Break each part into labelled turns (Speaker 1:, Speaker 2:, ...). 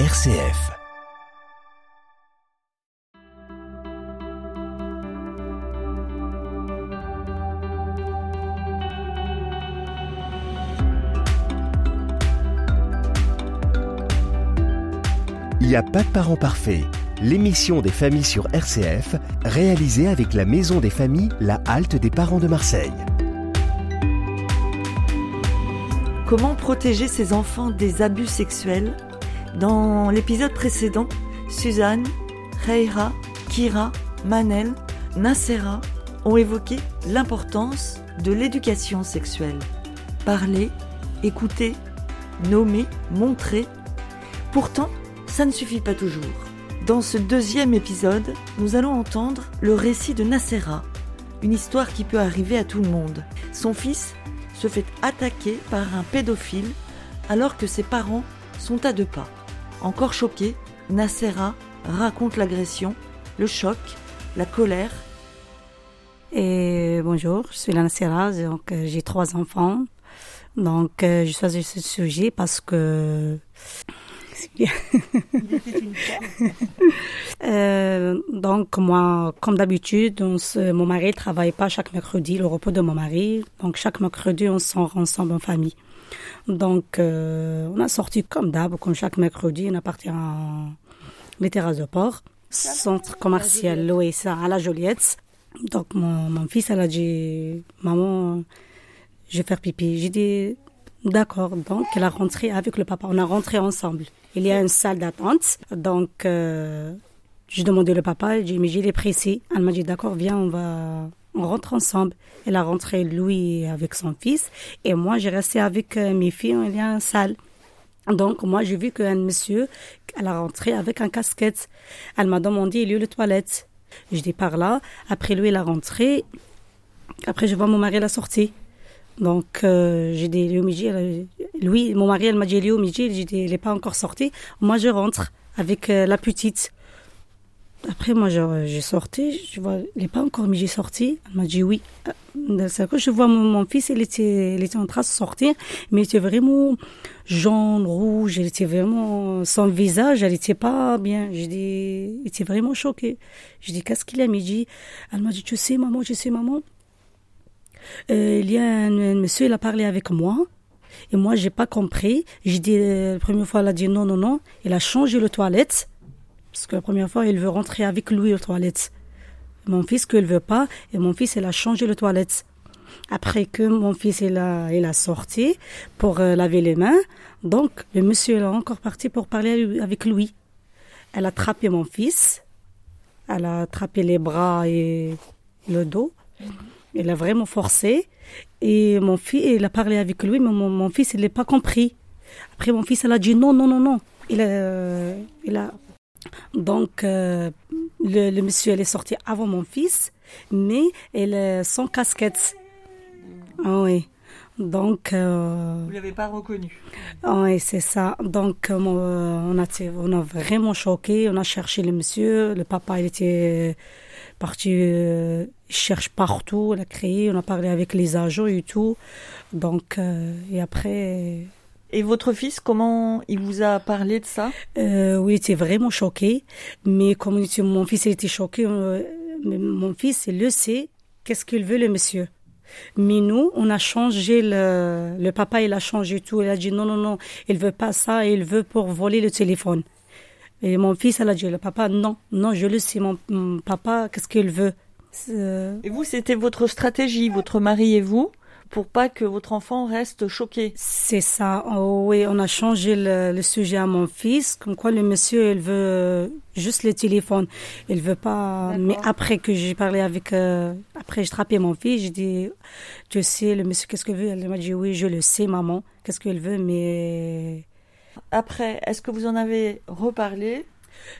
Speaker 1: RCF. Il n'y a pas de parents parfaits. L'émission des familles sur RCF, réalisée avec la Maison des familles La Halte des parents de Marseille.
Speaker 2: Comment protéger ses enfants des abus sexuels? Dans l'épisode précédent, Suzanne, Reira, Kira, Manel, Nassera ont évoqué l'importance de l'éducation sexuelle. Parler, écouter, nommer, montrer. Pourtant, ça ne suffit pas toujours. Dans ce deuxième épisode, nous allons entendre le récit de Nassera, une histoire qui peut arriver à tout le monde. Son fils se fait attaquer par un pédophile alors que ses parents sont à deux pas. Encore choqué, Nassera raconte l'agression, le choc, la colère.
Speaker 3: Et bonjour, je suis la Nassera, donc euh, j'ai trois enfants. Donc euh, je choisi ce sujet parce que euh, donc moi, comme d'habitude, mon mari ne travaille pas chaque mercredi, le repos de mon mari. Donc chaque mercredi, on sort ensemble en famille. Donc euh, on a sorti comme d'hab, comme chaque mercredi, on a parti en les terrasses de port, centre commercial l'OSA à la Joliette. Donc mon, mon fils, elle a dit, maman, je vais faire pipi. J'ai dit, D'accord. Donc, elle a rentré avec le papa. On a rentré ensemble. Il y a une salle d'attente. Donc, euh, j'ai demandé le papa. J'ai dit, mais j'ai pressé. Elle m'a dit, d'accord, viens, on va, on rentre ensemble. Elle a rentré lui avec son fils. Et moi, j'ai resté avec euh, mes filles. Il y a une salle. Donc, moi, j'ai vu qu'un monsieur, elle a rentré avec un casquette. Elle m'a demandé, il y a le toilette. Je dis par là. Après, lui, il a rentré. Après, je vois mon mari la sortie. Donc, euh, j'ai dit, Midi, lui, mon mari, elle m'a dit, Léo Midi, j'ai dit, il n'est pas encore sorti. Moi, je rentre avec euh, la petite. Après, moi, j'ai sorti, je vois, il n'est pas encore midi sorti. Elle m'a dit oui. Euh, je vois mon, fils, il était, il était en train de sortir, mais il était vraiment jaune, rouge, il était vraiment, son visage, elle n'était pas bien. J'ai dit, il était vraiment choqué. J'ai dit, qu'est-ce qu'il a midi? Elle m'a dit, tu sais, maman, je sais, maman. Euh, il y a un, monsieur, il a parlé avec moi. Et moi, j'ai pas compris. J'ai dit, euh, la première fois, elle a dit non, non, non. Il a changé le toilette. Parce que la première fois, il veut rentrer avec lui aux toilettes. Mon fils, qu'il veut pas. Et mon fils, il a changé le toilette. Après que mon fils, il a, il a sorti pour euh, laver les mains. Donc, le monsieur, est encore parti pour parler avec lui. Elle a attrapé mon fils. Elle a attrapé les bras et le dos. Il a vraiment forcé. Et mon fils, il a parlé avec lui, mais mon, fils, il n'a pas compris. Après, mon fils, il a dit non, non, non, non. Il a, il a... Donc, euh, le, monsieur, il est sorti avant mon fils, mais il est sans casquette. Ah oui. Donc.
Speaker 2: Euh, Vous ne l'avez pas reconnu.
Speaker 3: Oui, c'est ça. Donc, euh, on, a, on a vraiment choqué. On a cherché le monsieur. Le papa, il était parti euh, cherche partout, on a créé, on a parlé avec les agents et tout. Donc, euh, et après.
Speaker 2: Et votre fils, comment il vous a parlé de ça?
Speaker 3: Euh, Oui, il était vraiment choqué. Mais comme mon fils était choqué, mon fils, il le sait, qu'est-ce qu'il veut le monsieur? Mais nous, on a changé le, le papa, il a changé tout. Il a dit non, non, non, il veut pas ça, il veut pour voler le téléphone. Et mon fils, elle a dit, le papa, non, non, je le sais, mon, papa, qu'est-ce qu'il veut?
Speaker 2: Et vous, c'était votre stratégie, votre mari et vous? Pour pas que votre enfant reste choqué.
Speaker 3: C'est ça. Oh, oui, on a changé le, sujet à mon fils, comme quoi le monsieur, il veut juste le téléphone. Il veut pas. Mais après que j'ai parlé avec, euh, après j'ai trappé mon fils, j'ai dit, tu sais, le monsieur, qu'est-ce qu'il veut? Elle m'a dit, oui, je le sais, maman, qu'est-ce qu'il veut, mais
Speaker 2: après, est-ce que vous en avez reparlé?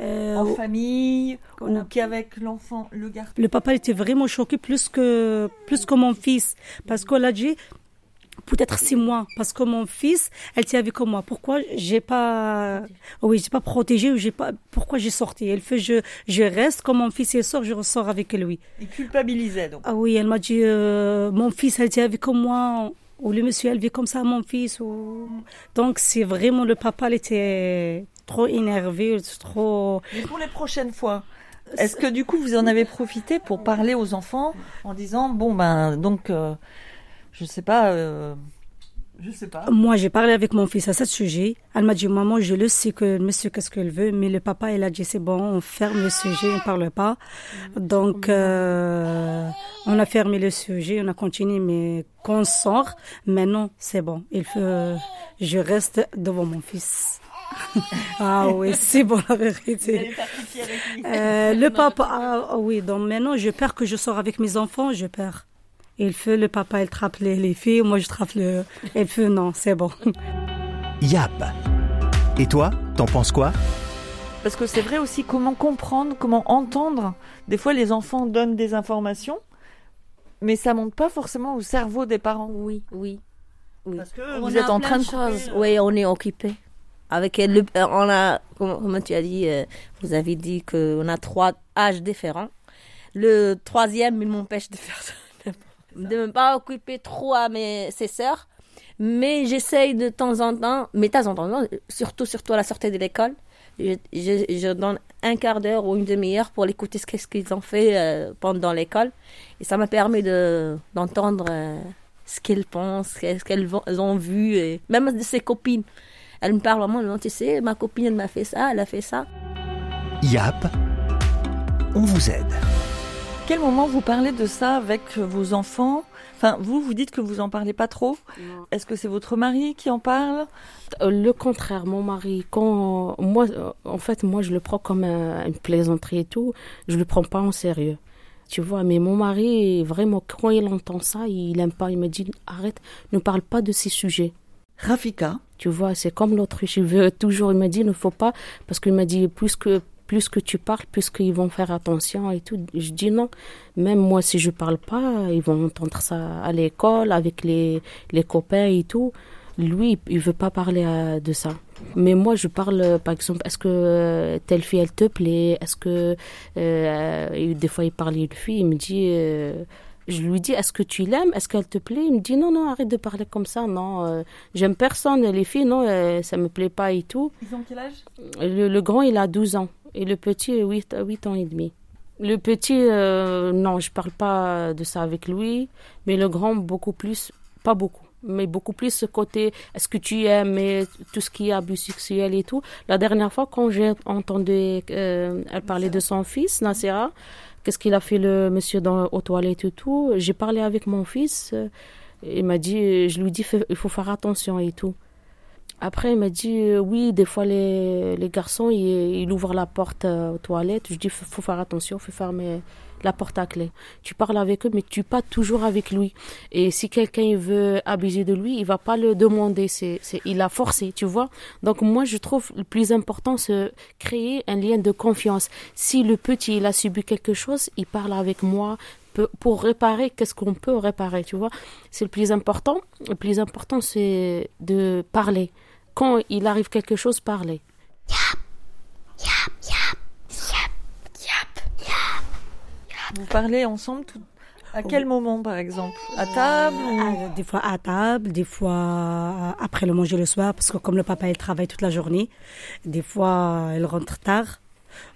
Speaker 2: Euh, en famille ou qu'avec l'enfant, le garçon
Speaker 3: Le papa était vraiment choqué plus que, plus que mon fils. Parce qu'on a dit, peut-être six mois. Parce que mon fils, elle était avec moi. Pourquoi j'ai pas, oui, j'ai pas protégé ou j'ai pas, pourquoi j'ai sorti? Elle fait, je, je reste comme mon fils il sort, je ressors avec lui.
Speaker 2: Il culpabilisait donc.
Speaker 3: Ah oui, elle m'a dit, euh, mon fils, elle était avec moi ou le monsieur elle vit comme ça mon fils ou donc c'est vraiment le papa il était trop énervé, trop.
Speaker 2: Mais pour les prochaines fois, est-ce que du coup vous en avez profité pour parler aux enfants en disant bon ben donc euh, je sais pas euh, je sais pas.
Speaker 3: Moi, j'ai parlé avec mon fils à ce sujet. Elle m'a dit, maman, je le sais que monsieur, qu'est-ce qu'il veut, mais le papa, il a dit, c'est bon, on ferme le sujet, on parle pas. Donc, euh, on a fermé le sujet, on a continué, mais qu'on sort, maintenant, c'est bon. Il faut, je reste devant mon fils. Ah oui, c'est bon la vérité. Euh, le papa, ah, oui, donc maintenant, je perds que je sors avec mes enfants, je perds. Il fait le papa, il trappe les, filles, moi je trappe le. Il fait non, c'est bon.
Speaker 1: Yap. Et toi, t'en penses quoi?
Speaker 2: Parce que c'est vrai aussi comment comprendre, comment entendre? Des fois, les enfants donnent des informations, mais ça monte pas forcément au cerveau des parents.
Speaker 4: Oui, oui. oui.
Speaker 2: Parce que vous êtes en train de, choses.
Speaker 4: Oui, on est occupé. Avec le, euh, on a, comment tu as dit, euh, vous avez dit qu'on a trois âges différents. Le troisième, il m'empêche de faire ça de ne pas occuper trop à mes ses sœurs. Mais j'essaye de temps en temps, mais de temps en temps, surtout, surtout à la sortie de l'école, je, je, donne un quart d'heure ou une demi-heure pour écouter ce qu'ils ont fait euh, pendant l'école. Et ça m'a permis de, d'entendre euh, ce qu'ils pensent, ce qu'elles ont vu, et même de ses copines. Elles me parlent vraiment, tu sais, ma copine, elle m'a fait ça, elle a fait ça.
Speaker 1: YAP, on vous aide
Speaker 2: quel moment vous parlez de ça avec vos enfants? Enfin, vous, vous dites que vous en parlez pas trop. Est-ce que c'est votre mari qui en parle?
Speaker 5: Euh, Le contraire, mon mari. Quand moi, euh, en fait, moi, je le prends comme une plaisanterie et tout. Je le prends pas en sérieux. Tu vois, mais mon mari, vraiment, quand il entend ça, il aime pas. Il me dit arrête, ne parle pas de ces sujets.
Speaker 2: Rafika.
Speaker 5: Tu vois, c'est comme l'autre. Je veux toujours, il me dit, il ne faut pas, parce qu'il m'a dit, plus que plus que tu parles, plus qu'ils vont faire attention et tout. Je dis non. Même moi, si je parle pas, ils vont entendre ça à l'école, avec les, les copains et tout. Lui, il veut pas parler euh, de ça. Mais moi, je parle, par exemple, est-ce que euh, telle fille, elle te plaît? Est-ce que. Euh, des fois, il parle une fille, il me dit. Je lui dis, est-ce que tu l'aimes? Est-ce qu'elle te plaît? Il me dit, non, non, arrête de parler comme ça. Non, j'aime personne. Les filles, non, ça me plaît pas et tout.
Speaker 2: Ils ont quel âge?
Speaker 5: Le, le, grand, il a 12 ans et le petit 8, 8 ans et demi. Le petit, euh, non, je parle pas de ça avec lui, mais le grand, beaucoup plus, pas beaucoup, mais beaucoup plus ce côté, est-ce que tu aimes tout ce qui est abus sexuel et tout. La dernière fois, quand j'ai entendu euh, elle parler de son fils, Nasera, qu'est-ce qu'il a fait le monsieur dans, aux toilettes et tout, j'ai parlé avec mon fils, euh, il m'a dit, je lui dis, il faut faire attention et tout. Après, il m'a dit euh, oui, des fois les, les garçons ils, ils, ouvrent la porte euh, aux toilettes. Je dis faut, faut faire attention, faut fermer la porte à clé. Tu parles avec eux, mais tu pas toujours avec lui. Et si quelqu'un veut abuser de lui, il va pas le demander. C'est, il a forcé, tu vois. Donc moi, je trouve le plus important, c'est créer un lien de confiance. Si le petit il a subi quelque chose, il parle avec moi pour réparer. Qu'est-ce qu'on peut réparer, tu vois C'est le plus important. Le plus important, c'est de parler quand il arrive quelque chose, parler. Yap,
Speaker 2: yap, yap, yap, yap, Vous parlez ensemble tout... À quel moment, par exemple? À table
Speaker 3: ah, Des fois à table, des fois après le manger le soir, parce que comme le papa, il travaille toute la journée, des fois, il rentre tard.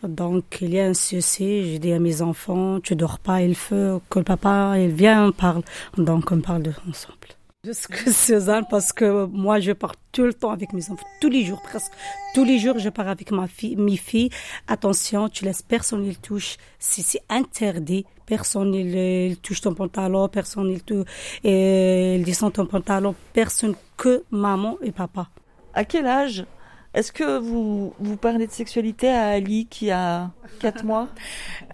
Speaker 3: Donc, il y a un souci. J'ai dit à mes enfants, tu dors pas, il faut que le papa, il vient, on parle. Donc, on parle de, ensemble. Jusque Suzanne, parce que moi, je pars tout le temps avec mes enfants, tous les jours, presque. Tous les jours, je pars avec ma fille, mes filles. Attention, tu laisses personne il touche. C'est interdit, personne il, touche ton pantalon, personne il touche, et il descend ton pantalon, personne que maman et papa.
Speaker 2: À quel âge est-ce que vous, vous parlez de sexualité à Ali qui a 4 mois?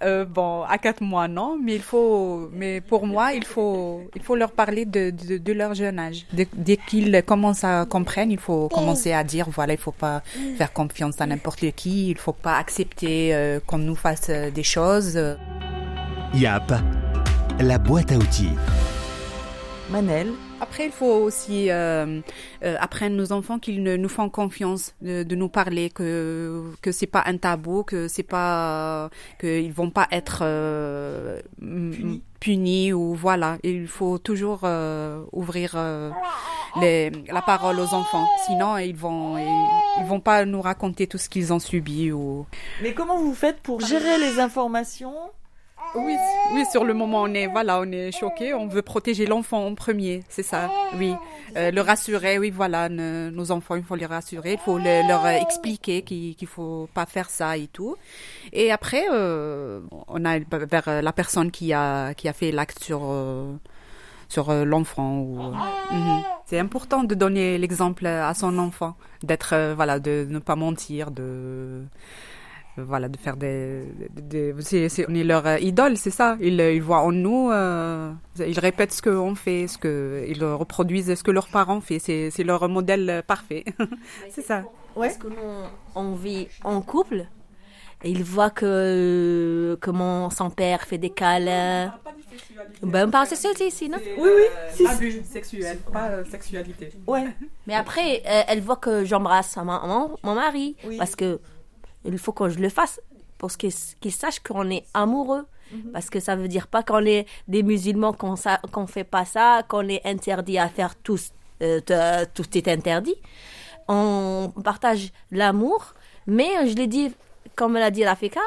Speaker 6: Euh, Bon, à 4 mois, non, mais il faut, mais pour moi, il faut, il faut leur parler de, de, de leur jeune âge. Dès, qu'ils commencent à comprendre, il faut commencer à dire, voilà, il faut pas faire confiance à n'importe qui, il faut pas accepter euh, qu'on nous fasse euh, des choses.
Speaker 1: YAP, la boîte à outils.
Speaker 2: Manel,
Speaker 6: Après, il faut aussi euh, euh, apprendre nos enfants qu'ils nous font confiance de, de nous parler, que que c'est pas un tabou, que c'est pas qu'ils vont pas être euh, punis ou voilà. Il faut toujours euh, ouvrir euh, les, la parole aux enfants, sinon ils vont ils, ils vont pas nous raconter tout ce qu'ils ont subi ou.
Speaker 2: Mais comment vous faites pour gérer les informations
Speaker 6: Oui, oui, sur le moment, on est, voilà, on est choqué, on veut protéger l'enfant en premier, c'est ça, oui. Euh, le rassurer, oui, voilà, ne- nos enfants, il faut les rassurer, il faut le- leur expliquer qu'il qu'il faut pas faire ça et tout. Et après, euh, on a vers la personne qui a, qui a fait l'acte sur, euh, sur l'enfant. ou Mhm. C'est important de donner l'exemple à son enfant, d'être, voilà, de ne pas mentir, de voilà de faire des, on est leur euh, idole c'est ça ils, ils voient en nous euh, ils répètent ce qu'on fait ce que ils reproduisent ce que leurs parents font c'est, c'est leur modèle euh, parfait c'est ça
Speaker 4: Parce que nous, on vit en couple. Et il voit que, que mon, son père fait des câlins. Ben, on parle sexualité ici, non?
Speaker 2: Oui, oui, si,
Speaker 6: abus sexuel pas euh, sexualité
Speaker 2: Ouais.
Speaker 4: Mais après, euh, elle voit que j'embrasse mon, mon, mon mari.
Speaker 2: Oui.
Speaker 4: Parce que il faut que je le fasse. Pour qu'il qu'il sache qu'on est amoureux.
Speaker 2: Mhm.
Speaker 4: Parce que ça veut dire pas qu'on est des musulmans, qu'on qu'on fait pas ça, qu'on est interdit à faire tout, euh, tout est interdit. On partage l'amour, mais je l'ai dit, comme l'a dit Rafika,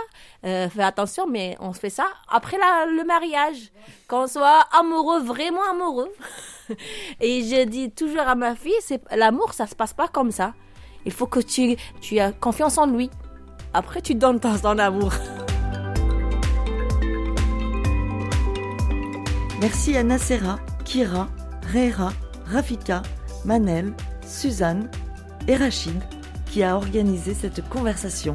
Speaker 4: euh, fais attention, mais on fait ça après la- le mariage. Qu'on soit amoureux, vraiment amoureux. Et je dis toujours à ma fille, c'est l'amour, ça se passe pas comme ça. Il faut que tu, tu aies confiance en lui. Après, tu donnes ton, ton amour.
Speaker 2: Merci à Nacera, Kira, Reira, Rafika, Manel, Suzanne et Rachid qui a organisé cette conversation.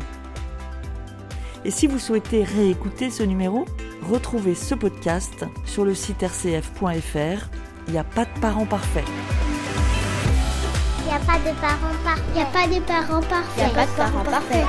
Speaker 2: Et si vous souhaitez réécouter ce numéro, retrouvez ce podcast sur le site rcf.fr. Il n'y a pas de parents parfaits.
Speaker 7: N'y a pas de parents parfaits. Il n'y a pas de parents parfaits.
Speaker 8: Il n'y a pas de parents
Speaker 7: parfaits.